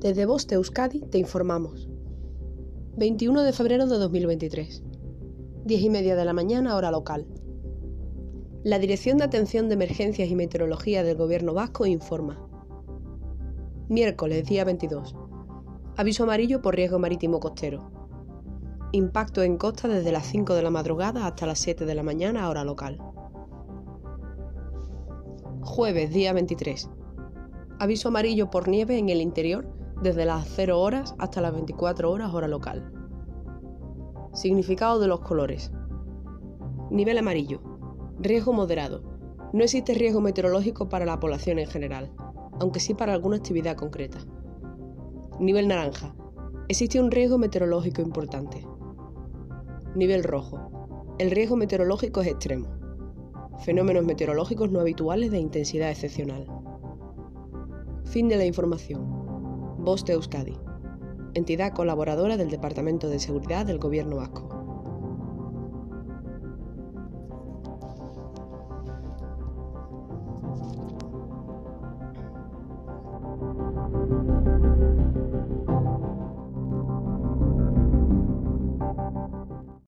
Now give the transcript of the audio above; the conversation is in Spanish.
Desde Voz Euskadi te informamos. 21 de febrero de 2023. 10 y media de la mañana, hora local. La Dirección de Atención de Emergencias y Meteorología del Gobierno Vasco informa. Miércoles, día 22. Aviso amarillo por riesgo marítimo costero. Impacto en costa desde las 5 de la madrugada hasta las 7 de la mañana, hora local. Jueves, día 23. Aviso amarillo por nieve en el interior desde las 0 horas hasta las 24 horas hora local. Significado de los colores. Nivel amarillo. Riesgo moderado. No existe riesgo meteorológico para la población en general, aunque sí para alguna actividad concreta. Nivel naranja. Existe un riesgo meteorológico importante. Nivel rojo. El riesgo meteorológico es extremo. Fenómenos meteorológicos no habituales de intensidad excepcional. Fin de la información. Voz de Euskadi, entidad colaboradora del Departamento de Seguridad del Gobierno Vasco.